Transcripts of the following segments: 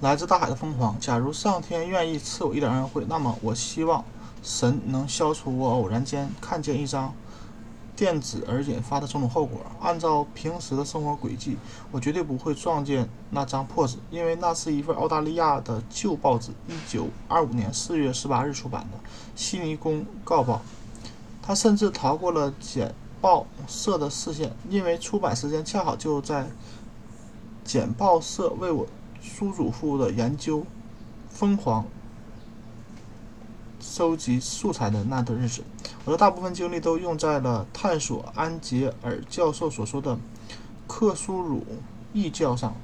来自大海的疯狂。假如上天愿意赐我一点恩惠，那么我希望神能消除我偶然间看见一张电子而引发的种种后果。按照平时的生活轨迹，我绝对不会撞见那张破纸，因为那是一份澳大利亚的旧报纸，一九二五年四月十八日出版的《悉尼公告报》。它甚至逃过了简报社的视线，因为出版时间恰好就在简报社为我。苏祖父的研究疯狂收集素材的那段日子，我的大部分精力都用在了探索安杰尔教授所说的克苏鲁异教上。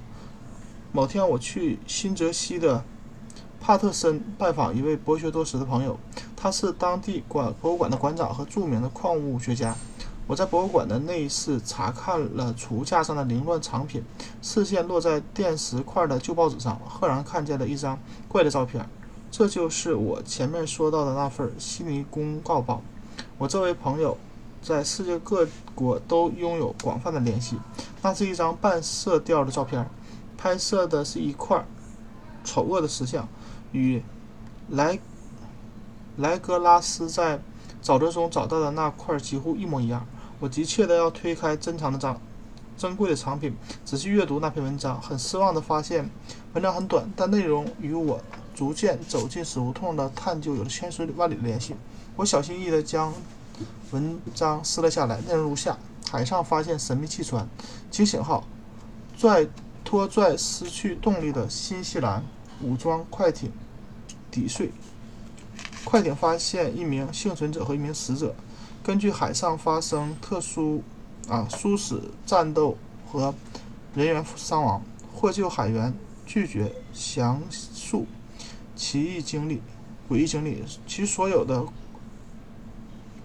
某天，我去新泽西的帕特森拜访一位博学多识的朋友，他是当地馆博物馆的馆长和著名的矿物学家。我在博物馆的内室查看了橱架上的凌乱藏品，视线落在电石块的旧报纸上，赫然看见了一张怪的照片。这就是我前面说到的那份《悉尼公告报》。我这位朋友在世界各国都拥有广泛的联系。那是一张半色调的照片，拍摄的是一块丑恶的石像，与莱莱格拉斯在沼泽中找到的那块几乎一模一样。我急切地要推开珍藏的藏珍贵的藏品，仔细阅读那篇文章。很失望地发现，文章很短，但内容与我逐渐走进死胡同的探究有着千丝万缕的联系。我小心翼翼地将文章撕了下来，内容如下：海上发现神秘汽船“惊醒号”，拽拖拽失去动力的新西兰武装快艇抵税。快艇发现一名幸存者和一名死者。根据海上发生特殊啊殊死战斗和人员伤亡，获救海员拒绝详述奇异经历、诡异经历。其所有的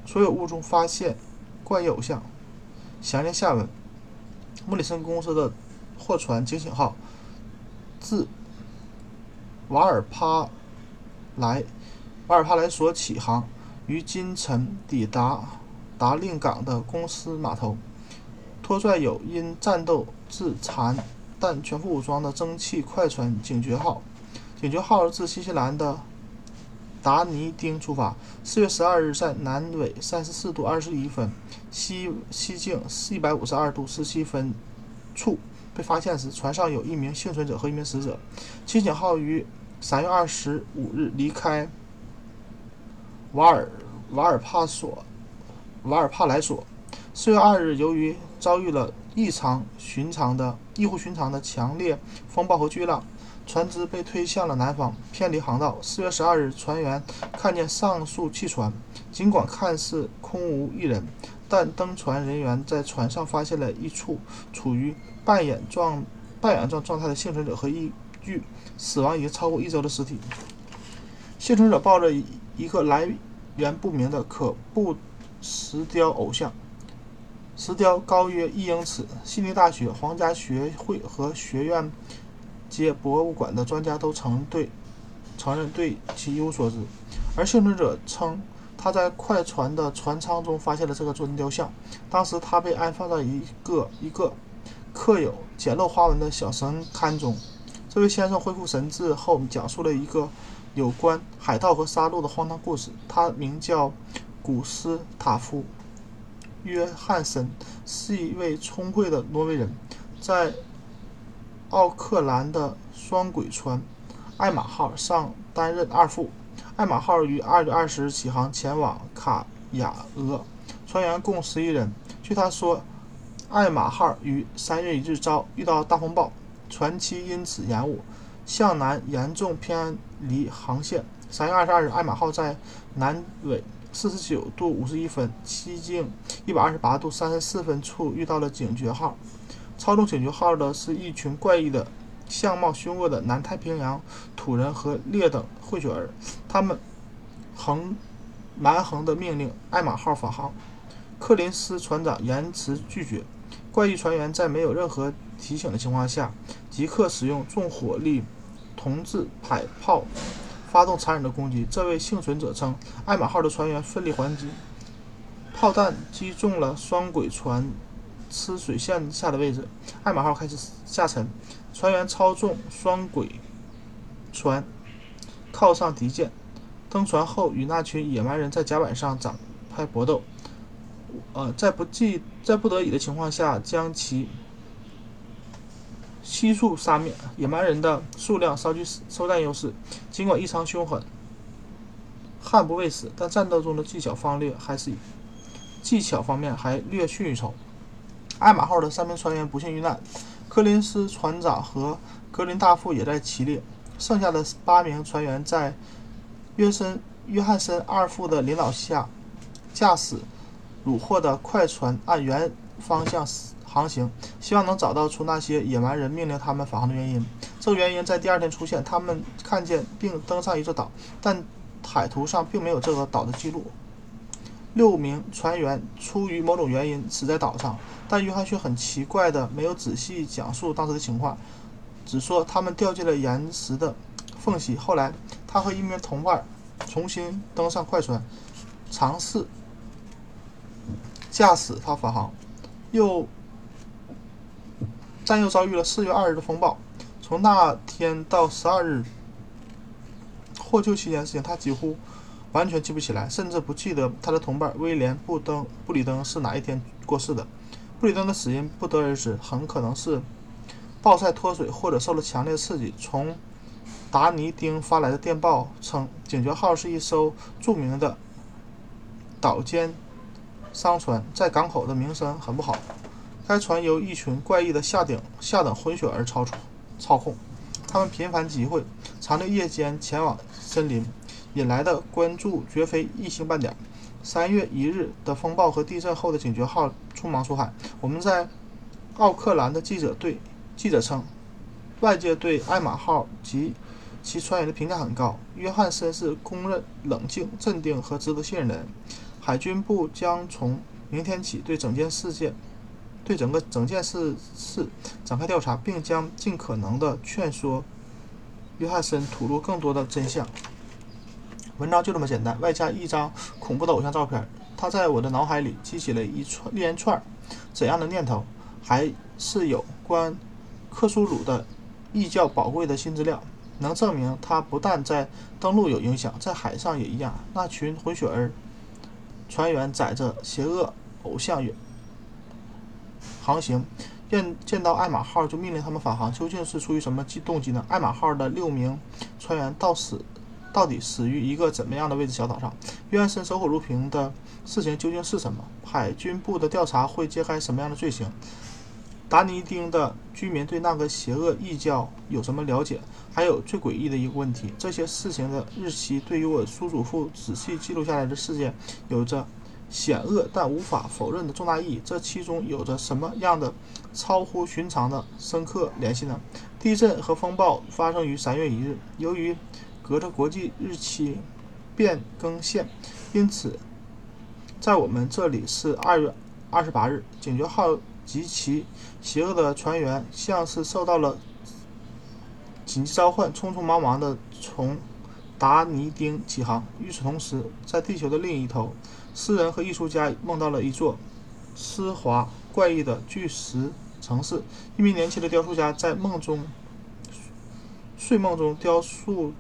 所有物中发现怪异偶像。详列下文：莫里森公司的货船“警醒号”自瓦尔帕莱瓦尔帕莱索起航。于今晨抵达达令港的公司码头，拖拽有因战斗致残但全副武装的蒸汽快船“警觉号”。警觉号自新西兰的达尼丁出发，四月十二日在南纬三十四度二十一分、西西经一百五十二度十七分处被发现时，船上有一名幸存者和一名死者。清醒号于三月二十五日离开瓦尔。瓦尔帕索，瓦尔帕莱索。四月二日，由于遭遇了异常寻常的、异乎寻常的强烈风暴和巨浪，船只被推向了南方，偏离航道。四月十二日，船员看见上述汽船，尽管看似空无一人，但登船人员在船上发现了一处处于半掩状、半掩状状态的幸存者和一具死亡已经超过一周的尸体。幸存者抱着一个来。源不明的可布石雕偶像，石雕高约一英尺。悉尼大学、皇家学会和学院街博物馆的专家都曾对承认对其一无所知。而幸存者称，他在快船的船舱中发现了这个尊雕像。当时他被安放在一个一个刻有简陋花纹的小神龛中。这位先生恢复神智后，讲述了一个。有关海盗和杀戮的荒唐故事。他名叫古斯塔夫·约翰森，是一位聪慧的挪威人，在奥克兰的双轨船“艾玛号”上担任二副。艾玛号于二月二十日起航前往卡雅俄，船员共十一人。据他说，艾玛号于三月一日遭遇到大风暴，船期因此延误，向南严重偏。离航线。三月二十二日，艾玛号在南纬四十九度五十一分、西经一百二十八度三十四分处遇到了警觉号。操纵警觉号的是一群怪异的、相貌凶恶的南太平洋土人和劣等混血儿。他们横蛮横地命令艾玛号返航。克林斯船长严词拒绝。怪异船员在没有任何提醒的情况下，即刻使用重火力。同志迫炮发动残忍的攻击。这位幸存者称，艾玛号的船员奋力还击，炮弹击中了双轨船吃水线下的位置，艾玛号开始下沉。船员操纵双轨船靠上敌舰，登船后与那群野蛮人在甲板上展开搏斗。呃，在不计在不得已的情况下，将其悉数杀灭。野蛮人的数量稍具收战优势，尽管异常凶狠，悍不畏死，但战斗中的技巧方略还是技巧方面还略逊一筹。艾玛号的三名船员不幸遇难，柯林斯船长和格林大副也在其列。剩下的八名船员在约森约翰森二副的领导下，驾驶。虏获的快船按原方向航行，希望能找到出那些野蛮人命令他们返航的原因。这个原因在第二天出现，他们看见并登上一座岛，但海图上并没有这个岛的记录。六名船员出于某种原因死在岛上，但约翰却很奇怪的没有仔细讲述当时的情况，只说他们掉进了岩石的缝隙。后来，他和一名同伴重新登上快船，尝试。驾驶它返航，又但又遭遇了四月二日的风暴。从那天到十二日获救期间的事情，他几乎完全记不起来，甚至不记得他的同伴威廉·布登布里登是哪一天过世的。布里登的死因不得而知，很可能是暴晒脱水或者受了强烈刺激。从达尼丁发来的电报称，警觉号是一艘著名的岛间。商船在港口的名声很不好。该船由一群怪异的下顶下等混血儿操操控，他们频繁集会，常在夜间前往森林，引来的关注绝非一星半点。三月一日的风暴和地震后的警觉号匆忙出海。我们在奥克兰的记者对记者称，外界对艾玛号及其船员的评价很高。约翰森是公认冷静、镇定和值得信任的人。海军部将从明天起对整件事件、对整个整件事事展开调查，并将尽可能的劝说约翰森吐露更多的真相。文章就这么简单，外加一张恐怖的偶像照片，他在我的脑海里激起了一串连串怎样的念头？还是有关克苏鲁的异教宝贵的新资料，能证明他不但在登陆有影响，在海上也一样。那群混血儿。船员载着邪恶偶像远航行，见见到艾玛号就命令他们返航，究竟是出于什么机动机呢？艾玛号的六名船员到死到底死于一个怎么样的位置小岛上？约翰森守口如瓶的事情究竟是什么？海军部的调查会揭开什么样的罪行？达尼丁的居民对那个邪恶异教有什么了解？还有最诡异的一个问题：这些事情的日期对于我叔祖父仔细记录下来的事件有着险恶但无法否认的重大意义。这其中有着什么样的超乎寻常的深刻联系呢？地震和风暴发生于三月一日，由于隔着国际日期变更线，因此在我们这里是二月二十八日。警觉号。及其邪恶的船员像是受到了紧急召唤，匆匆忙忙地从达尼丁起航。与此同时，在地球的另一头，诗人和艺术家梦到了一座丝滑怪异的巨石城市。一名年轻的雕塑家在梦中、睡梦中雕塑、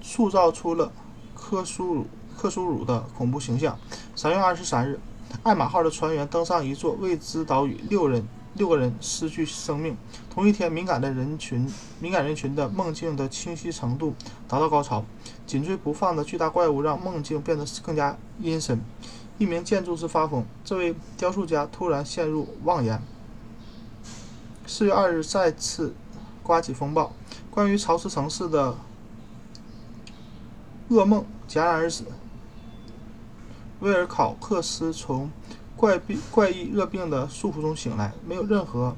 塑造出了克苏鲁、克苏鲁的恐怖形象。三月二十三日。艾玛号的船员登上一座未知岛屿，六人六个人失去生命。同一天，敏感的人群敏感人群的梦境的清晰程度达到高潮，紧追不放的巨大怪物让梦境变得更加阴森。一名建筑师发疯，这位雕塑家突然陷入妄言。四月二日，再次刮起风暴，关于潮湿城市的噩梦戛然而止。威尔考克斯从怪病、怪异热病的束缚中醒来，没有任何、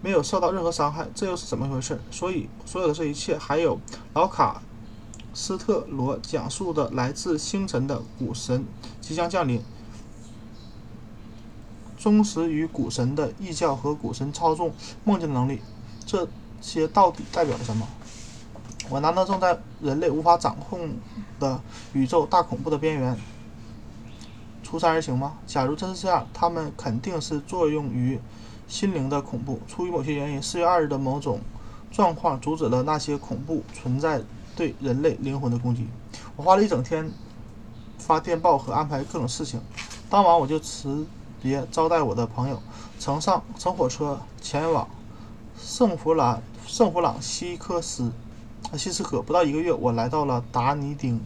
没有受到任何伤害，这又是怎么回事？所以，所有的这一切，还有老卡斯特罗讲述的来自星辰的古神即将降临，忠实于古神的异教和古神操纵梦境的能力，这些到底代表了什么？我难道正在人类无法掌控的宇宙大恐怖的边缘？出山而行吗？假如真是这样，他们肯定是作用于心灵的恐怖。出于某些原因，四月二日的某种状况阻止了那些恐怖存在对人类灵魂的攻击。我花了一整天发电报和安排各种事情。当晚我就辞别招待我的朋友，乘上乘火车前往圣弗兰圣弗朗西克斯西斯科。不到一个月，我来到了达尼丁，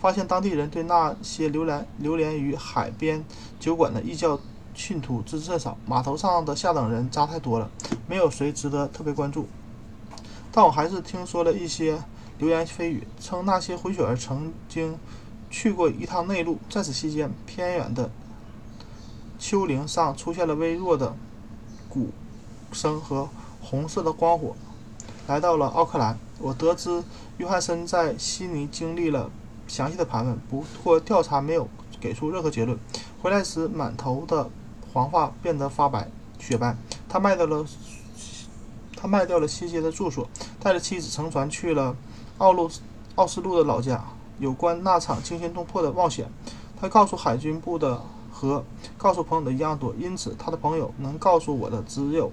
发现当地人对那些流连流连于海边酒馆的异教信徒知之甚少。码头上的下等人渣太多了，没有谁值得特别关注。但我还是听说了一些流言蜚语，称那些混血儿曾经去过一趟内陆，在此期间，偏远的丘陵上出现了微弱的鼓声和红色的光火。来到了奥克兰，我得知约翰森在悉尼经历了详细的盘问，不过调查没有给出任何结论。回来时，满头的黄发变得发白雪白。他卖掉了。他卖掉了西街的住所，带着妻子乘船去了奥路奥斯陆的老家。有关那场惊心动魄的冒险，他告诉海军部的和告诉朋友的一样多，因此他的朋友能告诉我的只有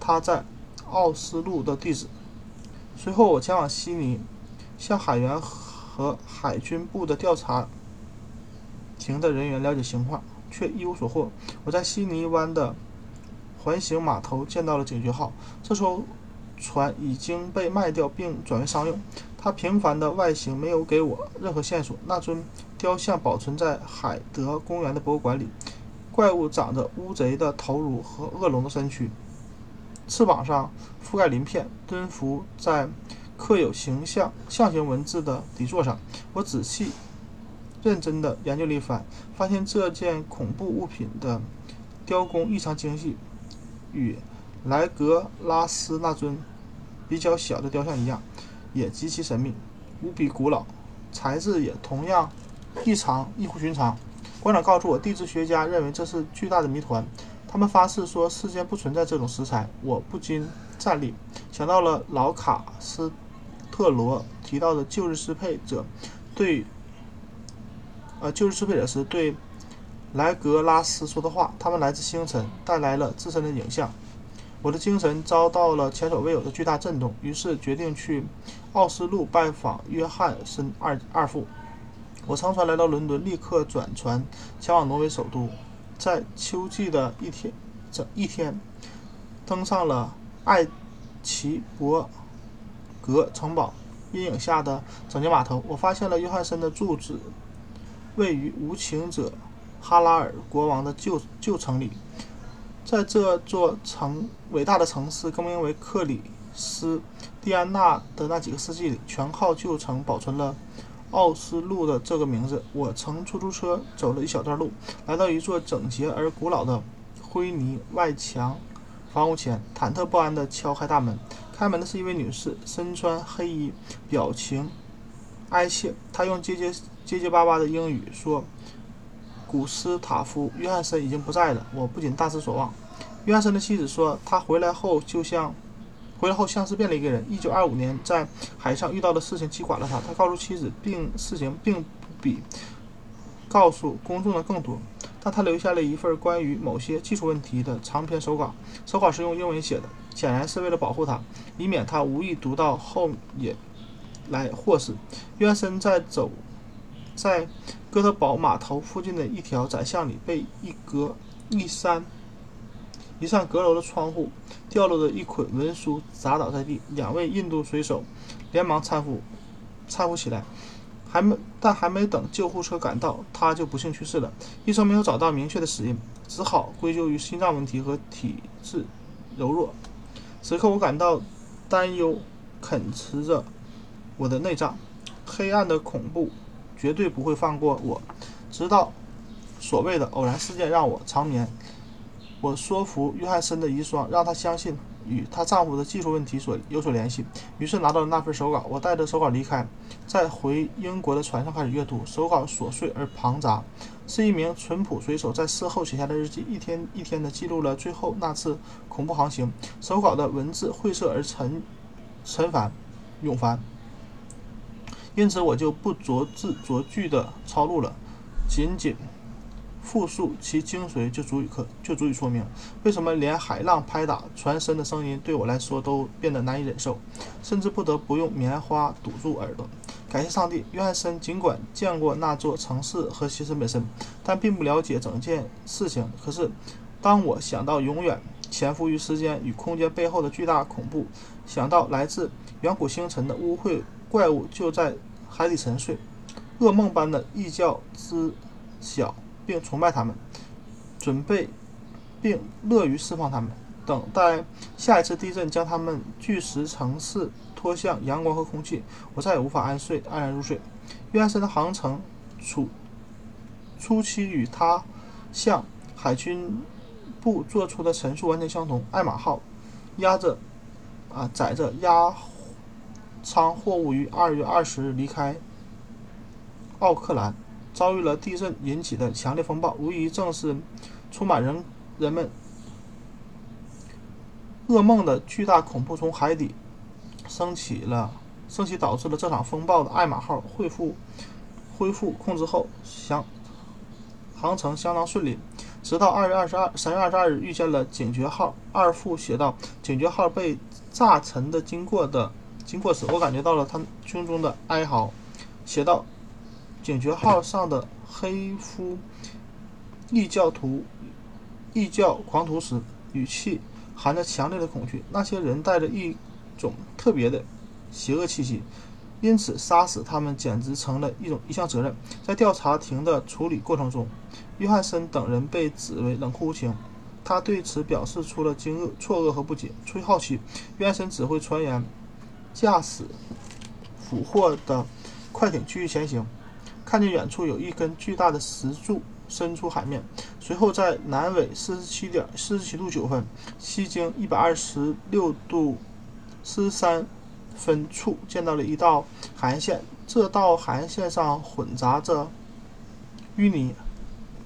他在奥斯陆的地址。随后我前往悉尼，向海员和海军部的调查庭的人员了解情况，却一无所获。我在悉尼湾的。环形码头见到了警觉号，这艘船已经被卖掉并转为商用。它平凡的外形没有给我任何线索。那尊雕像保存在海德公园的博物馆里，怪物长着乌贼的头颅和恶龙的身躯，翅膀上覆盖鳞片，蹲伏在刻有形象象形文字的底座上。我仔细、认真地研究了一番，发现这件恐怖物品的雕工异常精细。与莱格拉斯那尊比较小的雕像一样，也极其神秘，无比古老，材质也同样异常异乎寻常。馆长告诉我，地质学家认为这是巨大的谜团，他们发誓说世间不存在这种石材。我不禁站立，想到了老卡斯特罗提到的旧日支配者对，呃，旧日支配者时对。莱格拉斯说的话，他们来自星辰，带来了自身的影像。我的精神遭到了前所未有的巨大震动，于是决定去奥斯陆拜访约翰森二二父。我乘船来到伦敦，立刻转船前往挪威首都。在秋季的一天，整一天，登上了艾奇伯格城堡阴影下的整洁码头。我发现了约翰森的住址，位于无情者。哈拉尔国王的旧旧城里，在这座城伟大的城市更名为克里斯蒂安娜的那几个世纪里，全靠旧城保存了奥斯陆的这个名字。我乘出租车走了一小段路，来到一座整洁而古老的灰泥外墙房屋前，忐忑不安地敲开大门。开门的是一位女士，身穿黑衣，表情哀切。她用结结结结巴巴的英语说。古斯塔夫·约翰森已经不在了，我不仅大失所望。约翰森的妻子说，他回来后就像回来后像是变了一个人。1925年在海上遇到的事情击垮了他。他告诉妻子，并事情并不比告诉公众的更多，但他留下了一份关于某些技术问题的长篇手稿。手稿是用英文写的，显然是为了保护他，以免他无意读到后也来祸事。约翰森在走。在哥德堡码头附近的一条窄巷里，被一格一扇一扇阁楼的窗户掉落的一捆文书砸倒在地。两位印度水手连忙搀扶搀扶起来，还没但还没等救护车赶到，他就不幸去世了。医生没有找到明确的死因，只好归咎于心脏问题和体质柔弱。此刻我感到担忧啃食着我的内脏，黑暗的恐怖。绝对不会放过我，直到所谓的偶然事件让我长眠。我说服约翰森的遗孀，让她相信与她丈夫的技术问题所有所联系。于是拿到了那份手稿，我带着手稿离开，在回英国的船上开始阅读。手稿琐碎而庞杂，是一名淳朴水手在事后写下的日记，一天一天地记录了最后那次恐怖航行。手稿的文字晦涩而沉沉繁永繁。因此，我就不着字着句地抄录了，仅仅复述其精髓就足以可就足以说明，为什么连海浪拍打船身的声音对我来说都变得难以忍受，甚至不得不用棉花堵住耳朵。感谢上帝，约翰森尽管见过那座城市和西神本身，但并不了解整件事情。可是，当我想到永远潜伏于时间与空间背后的巨大恐怖，想到来自远古星辰的污秽怪物就在海底沉睡，噩梦般的异教知晓并崇拜他们，准备并乐于释放他们，等待下一次地震将他们巨石城市。脱向阳光和空气，我再也无法安睡安然入睡。约翰森的航程初初期与他向海军部做出的陈述完全相同。爱马号压着啊载着压舱货物于二月二十日离开奥克兰，遭遇了地震引起的强烈风暴，无疑正是充满人人们噩梦的巨大恐怖从海底。升起了，升起导致了这场风暴的爱马号恢复恢复控制后，相航程相当顺利。直到二月二十二，三月二十二日遇见了警觉号。二副写道：“警觉号被炸沉的经过的经过时，我感觉到了他胸中的哀嚎。”写道：“警觉号上的黑夫异教徒异教狂徒时，语气含着强烈的恐惧。那些人带着一。”种特别的邪恶气息，因此杀死他们简直成了一种一项责任。在调查庭的处理过程中，约翰森等人被指为冷酷无情，他对此表示出了惊愕、错愕和不解。出于好奇，约翰森指挥船员驾驶俘获的快艇继续前行，看见远处有一根巨大的石柱伸出海面，随后在南纬四十七点四十七度九分，西经一百二十六度。十三分处见到了一道海岸线，这道海岸线上混杂着淤泥、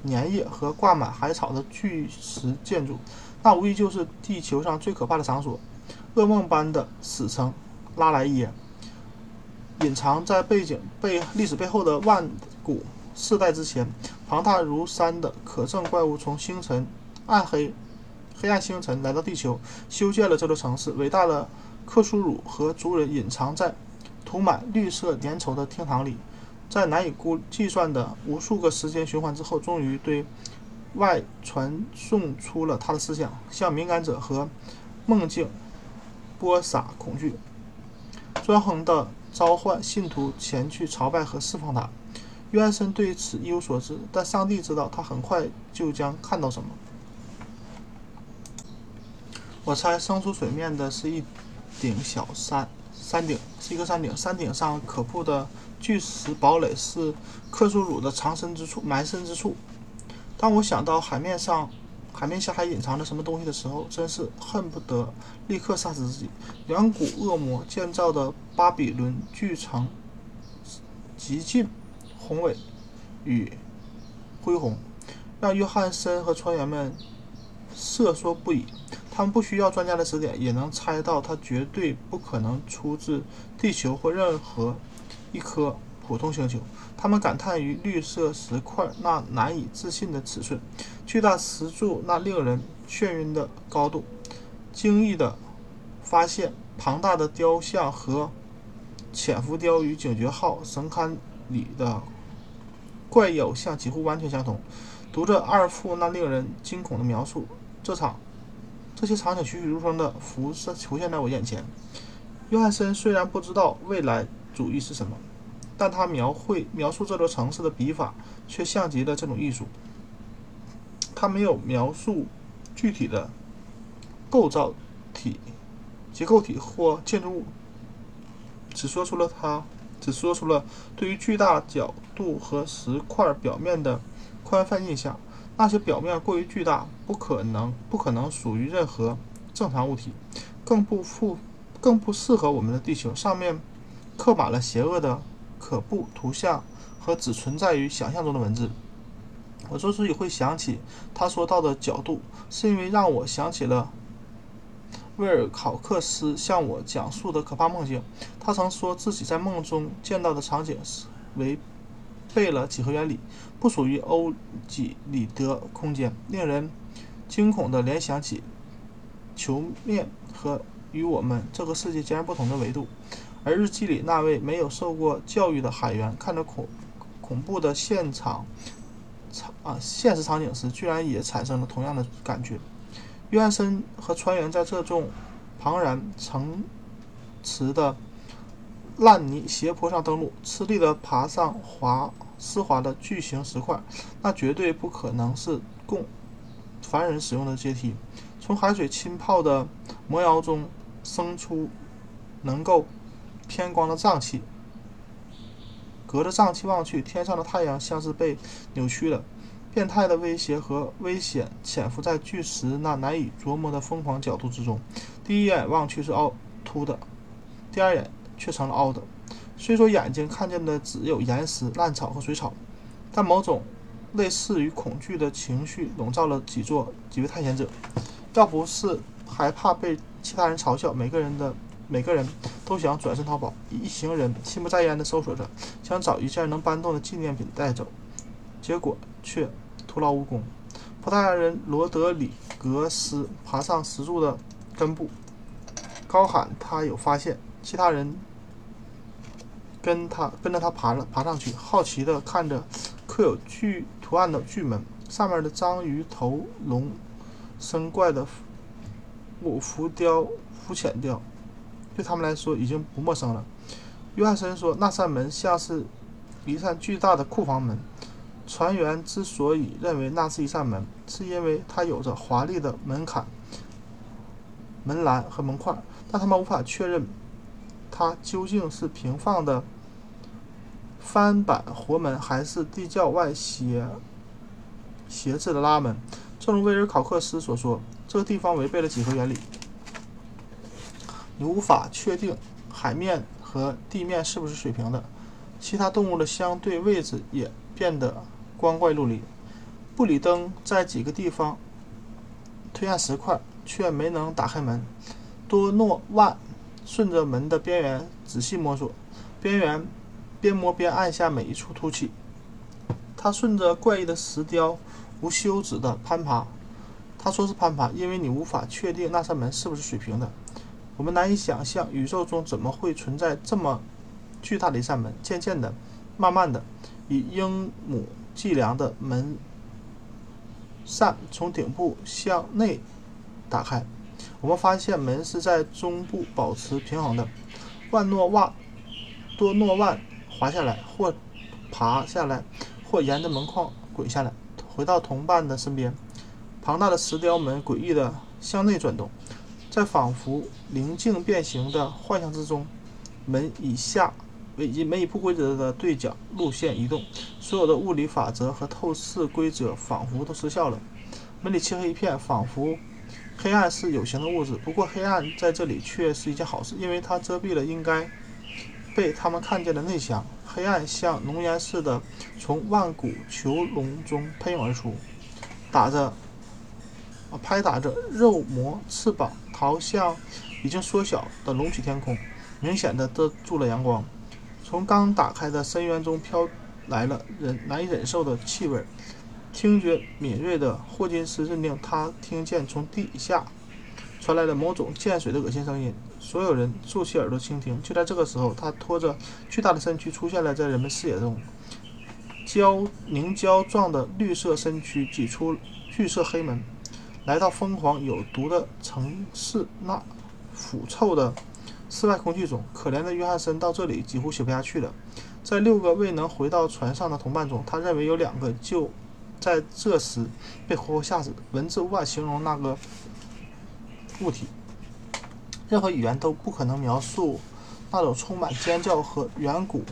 粘液和挂满海草的巨石建筑，那无疑就是地球上最可怕的场所——噩梦般的死城拉莱耶。隐藏在背景背历史背后的万古世代之前，庞大如山的可憎怪物从星辰暗黑黑暗星辰来到地球，修建了这座城市，伟大的。克苏鲁和族人隐藏在涂满绿色粘稠的厅堂里，在难以估计算的无数个时间循环之后，终于对外传送出了他的思想，向敏感者和梦境播撒恐惧，专横地召唤信徒前去朝拜和释放他。约翰森对此一无所知，但上帝知道他很快就将看到什么。我猜升出水面的是一。顶小山，山顶是一个山顶，山顶上可怖的巨石堡垒是克苏鲁的藏身之处、埋身之处。当我想到海面上、海面下还隐藏着什么东西的时候，真是恨不得立刻杀死自己。两股恶魔建造的巴比伦巨城，极尽宏伟与恢宏，让约翰森和船员们瑟缩不已。他们不需要专家的指点，也能猜到它绝对不可能出自地球或任何一颗普通星球。他们感叹于绿色石块那难以置信的尺寸，巨大石柱那令人眩晕的高度，惊异地发现庞大的雕像和潜伏雕与警觉号神龛里的怪异偶像几乎完全相同。读着二副那令人惊恐的描述，这场。这些场景栩栩如生地浮现浮现在我眼前。约翰森虽然不知道未来主义是什么，但他描绘描述这座城市的笔法却像极了这种艺术。他没有描述具体的构造体、结构体或建筑物，只说出了他只说出了对于巨大角度和石块表面的宽泛印象。那些表面过于巨大，不可能不可能属于任何正常物体，更不复更不适合我们的地球。上面刻满了邪恶的可怖图像和只存在于想象中的文字。我之所以会想起他说到的角度，是因为让我想起了威尔考克斯向我讲述的可怕梦境。他曾说自己在梦中见到的场景是为背了几何原理，不属于欧几里得空间，令人惊恐地联想起球面和与我们这个世界截然不同的维度。而日记里那位没有受过教育的海员，看着恐恐怖的现场场啊现实场景时，居然也产生了同样的感觉。约翰森和船员在这种庞然成池的烂泥斜坡上登陆，吃力地爬上滑丝滑的巨型石块，那绝对不可能是供凡人使用的阶梯。从海水浸泡的魔窑中生出能够偏光的瘴气，隔着瘴气望去，天上的太阳像是被扭曲了。变态的威胁和危险潜伏在巨石那难以琢磨的疯狂角度之中。第一眼望去是凹凸的，第二眼却成了凹的。虽说眼睛看见的只有岩石、烂草和水草，但某种类似于恐惧的情绪笼罩了几座几位探险者。要不是害怕被其他人嘲笑，每个人的每个人都想转身逃跑。一行人心不在焉地搜索着，想找一件能搬动的纪念品带走，结果却徒劳无功。葡萄牙人罗德里格斯爬上石柱的根部，高喊他有发现。其他人跟他跟着他爬了爬上去，好奇地看着刻有巨图案的巨门，上面的章鱼头龙。生怪的木浮雕、浮浅雕，对他们来说已经不陌生了。约翰森说：“那扇门像是一扇巨大的库房门。船员之所以认为那是一扇门，是因为它有着华丽的门槛、门栏和门框，但他们无法确认它究竟是平放的翻板活门，还是地窖外斜斜制的拉门。”正如威尔考克斯所说，这个地方违背了几何原理。你无法确定海面和地面是不是水平的。其他动物的相对位置也变得光怪陆离。布里登在几个地方推按石块，却没能打开门。多诺万顺着门的边缘仔细摸索，边缘边摸边按下每一处凸起。他顺着怪异的石雕。无休止的攀爬，他说是攀爬，因为你无法确定那扇门是不是水平的。我们难以想象宇宙中怎么会存在这么巨大的一扇门。渐渐的，慢慢的，以英亩计量的门扇从顶部向内打开。我们发现门是在中部保持平衡的。万诺万多诺万滑下来，或爬下来，或沿着门框滚下来。回到同伴的身边，庞大的石雕门诡异地向内转动，在仿佛灵镜变形的幻象之中，门以下以门以不规则的对角路线移动，所有的物理法则和透视规则仿佛都失效了。门里漆黑一片，仿佛黑暗是有形的物质。不过，黑暗在这里却是一件好事，因为它遮蔽了应该被他们看见的内墙。黑暗像浓烟似的从万古囚笼中喷涌而出，打着拍打着肉膜翅膀，逃向已经缩小的隆起天空，明显的遮住了阳光。从刚打开的深渊中飘来了忍难以忍受的气味。听觉敏锐的霍金斯认定他听见从地下传来了某种溅水的恶心声音。所有人竖起耳朵倾听。就在这个时候，他拖着巨大的身躯出现了在人们视野中。胶凝胶状的绿色身躯挤出巨色黑门，来到疯狂有毒的城市那腐臭的室外空气中。可怜的约翰森到这里几乎写不下去了。在六个未能回到船上的同伴中，他认为有两个就在这时被活活吓死。文字无法形容那个物体。任何语言都不可能描述那种充满尖叫和远古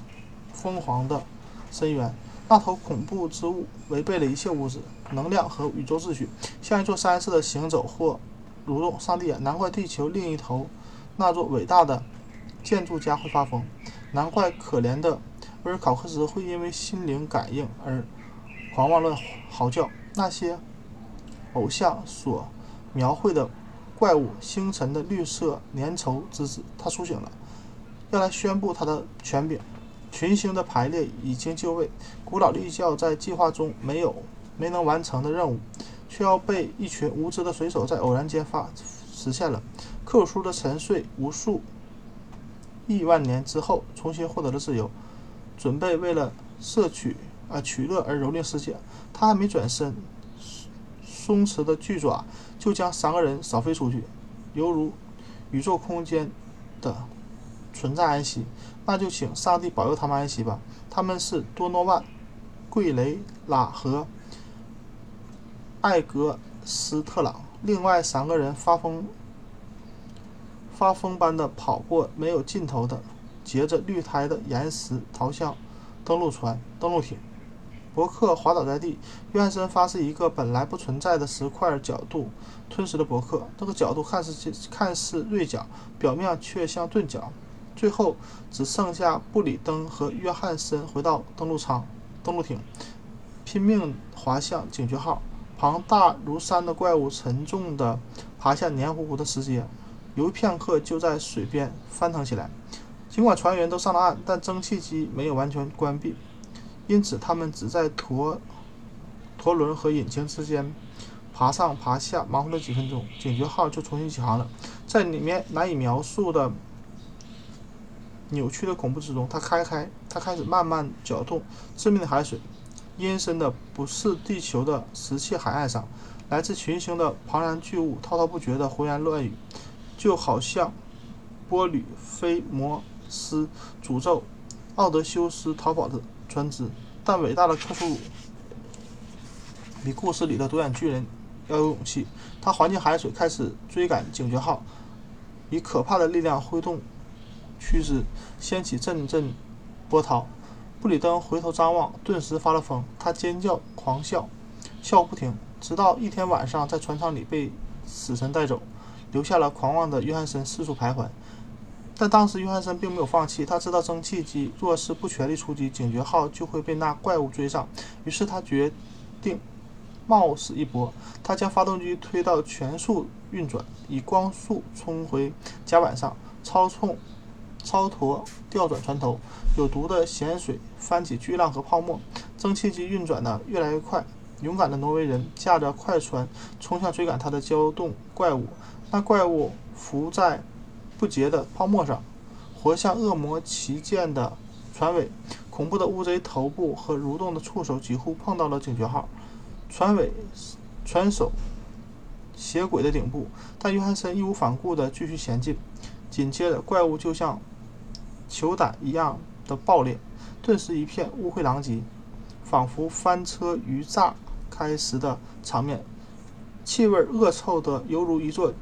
疯狂的深渊。那头恐怖之物违背了一切物质、能量和宇宙秩序，像一座山似的行走或蠕动。上帝啊，难怪地球另一头那座伟大的建筑家会发疯，难怪可怜的威尔考克斯会因为心灵感应而狂妄乱嚎叫。那些偶像所描绘的。怪物星辰的绿色粘稠之子，他苏醒了，要来宣布他的权柄。群星的排列已经就位，古老立教在计划中没有没能完成的任务，却要被一群无知的水手在偶然间发实现了。克鲁苏的沉睡无数亿万年之后，重新获得了自由，准备为了摄取啊取乐而蹂躏世界。他还没转身，松弛的巨爪就将三个人扫飞出去，犹如宇宙空间的存在安息。那就请上帝保佑他们安息吧。他们是多诺万、桂雷拉和艾格斯特朗。另外三个人发疯、发疯般的跑过没有尽头的结着绿苔的岩石，逃向登陆船、登陆艇。伯克滑倒在地，约翰森发射一个本来不存在的石块角度吞噬了伯克。这个角度看似看似锐角，表面却像钝角。最后只剩下布里登和约翰森回到登陆舱、登陆艇，拼命滑向警觉号。庞大如山的怪物沉重地爬下黏糊糊的石阶，犹豫片刻，就在水边翻腾起来。尽管船员都上了岸，但蒸汽机没有完全关闭，因此他们只在陀陀轮和引擎之间爬上爬下，忙活了几分钟，警觉号就重新起航了。在里面难以描述的。扭曲的恐怖之中，它开开，它开始慢慢搅动。致命的海水，阴森的不是地球的石器海岸上，来自群星的庞然巨物，滔滔不绝的胡言乱语，就好像波吕菲摩斯诅咒奥德修斯逃跑的船只。但伟大的克苏鲁比故事里的独眼巨人要有勇气。他环境海水，开始追赶警觉号，以可怕的力量挥动。驱之，掀起阵阵波涛。布里登回头张望，顿时发了疯。他尖叫、狂笑，笑不停，直到一天晚上，在船舱里被死神带走，留下了狂妄的约翰森四处徘徊。但当时约翰森并没有放弃，他知道蒸汽机若是不全力出击，警觉号就会被那怪物追上。于是他决定冒死一搏。他将发动机推到全速运转，以光速冲回甲板上，操纵。超陀调转船头，有毒的咸水翻起巨浪和泡沫，蒸汽机运转的越来越快。勇敢的挪威人驾着快船冲向追赶他的胶冻怪物，那怪物浮在不洁的泡沫上，活像恶魔旗舰的船尾。恐怖的乌贼头部和蠕动的触手几乎碰到了警觉号，船尾、船首、斜轨的顶部，但约翰森义无反顾地继续前进。紧接着，怪物就像。球胆一样的爆裂，顿时一片污秽狼藉，仿佛翻车鱼炸开时的场面，气味恶臭的犹如一座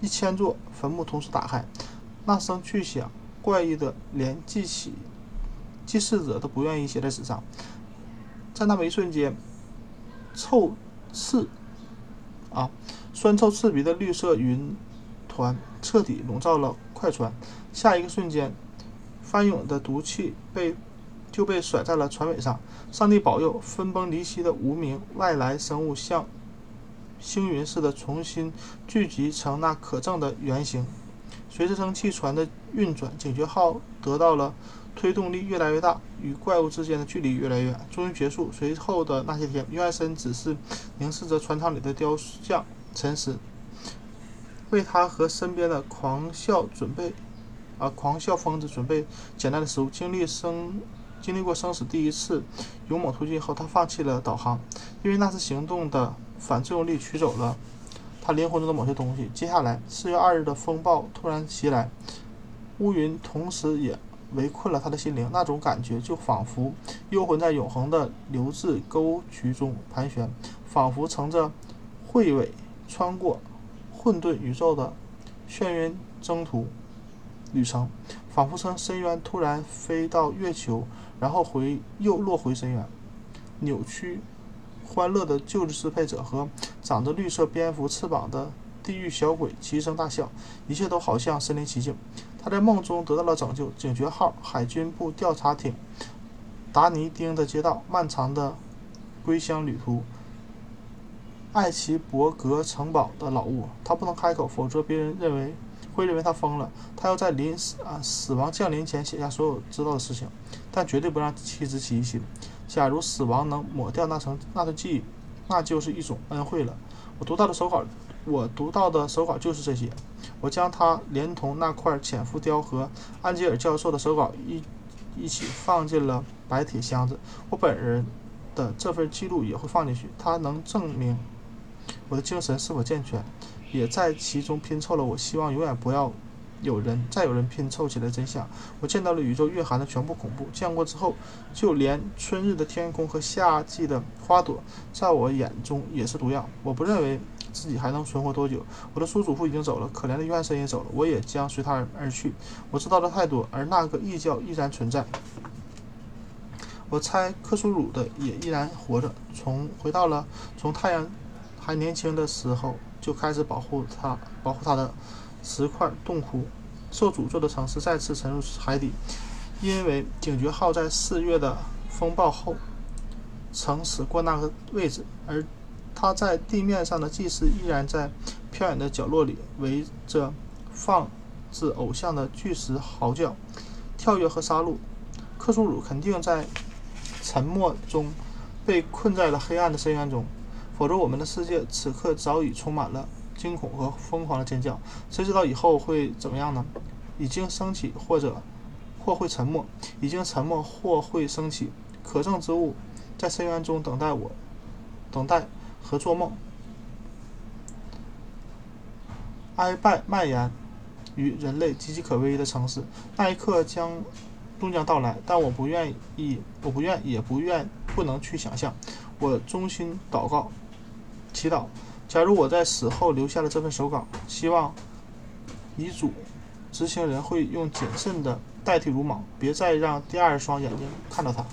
一千座坟墓同时打开。那声巨响，怪异的连记起记事者都不愿意写在纸上。在那么一瞬间，臭刺啊，酸臭刺鼻的绿色云团彻底笼罩了快船。下一个瞬间。翻涌的毒气被就被甩在了船尾上。上帝保佑！分崩离析的无名外来生物向星云似的重新聚集成那可憎的圆形。随着蒸汽船的运转，警觉号得到了推动力越来越大，与怪物之间的距离越来越远，终于结束。随后的那些天，约翰森只是凝视着船舱里的雕像，沉思，为他和身边的狂笑准备。啊！狂笑疯子准备简单的食物。经历生经历过生死第一次勇猛突进后，他放弃了导航，因为那次行动的反作用力取走了他灵魂中的某些东西。接下来，四月二日的风暴突然袭来，乌云同时也围困了他的心灵。那种感觉就仿佛幽魂在永恒的流质沟渠中盘旋，仿佛乘着彗尾穿过混沌宇宙的眩晕征途。旅程仿佛从深渊突然飞到月球，然后回又落回深渊。扭曲、欢乐的旧日支配者和长着绿色蝙蝠翅膀的地狱小鬼齐声大笑，一切都好像身临其境。他在梦中得到了拯救。警觉号海军部调查艇，达尼丁的街道，漫长的归乡旅途，艾奇伯格城堡的老屋。他不能开口，否则别人认为。会认为他疯了。他要在临死啊死亡降临前写下所有知道的事情，但绝对不让妻子起疑心。假如死亡能抹掉那层那段记忆，那就是一种恩惠了。我读到的手稿，我读到的手稿就是这些。我将它连同那块浅浮雕和安吉尔教授的手稿一一起放进了白铁箱子。我本人的这份记录也会放进去，它能证明我的精神是否健全，也在其中拼凑了我希望永远不要有人再有人拼凑起来真相。我见到了宇宙蕴含的全部恐怖，见过之后，就连春日的天空和夏季的花朵，在我眼中也是毒药。我不认为。自己还能存活多久？我的叔祖父已经走了，可怜的约翰森也走了，我也将随他而去。我知道的太多，而那个异教依然存在。我猜克苏鲁的也依然活着，从回到了从太阳还年轻的时候就开始保护他，保护他的石块洞窟。受诅咒的城市再次沉入海底，因为警觉号在四月的风暴后曾驶过那个位置，而。他在地面上的祭司依然在飘远的角落里围着放置偶像的巨石嚎叫、跳跃和杀戮。克苏鲁肯定在沉默中被困在了黑暗的深渊中，否则我们的世界此刻早已充满了惊恐和疯狂的尖叫。谁知道以后会怎么样呢？已经升起，或者或会沉默；已经沉默，或会升起。可证之物在深渊中等待我，等待。和做梦，哀拜蔓延于人类岌岌可危的城市，那一刻将终将到来。但我不愿意，我不愿，也不愿，不能去想象。我衷心祷告、祈祷：假如我在死后留下了这份手稿，希望遗嘱执行人会用谨慎的代替鲁莽，别再让第二双眼睛看到他。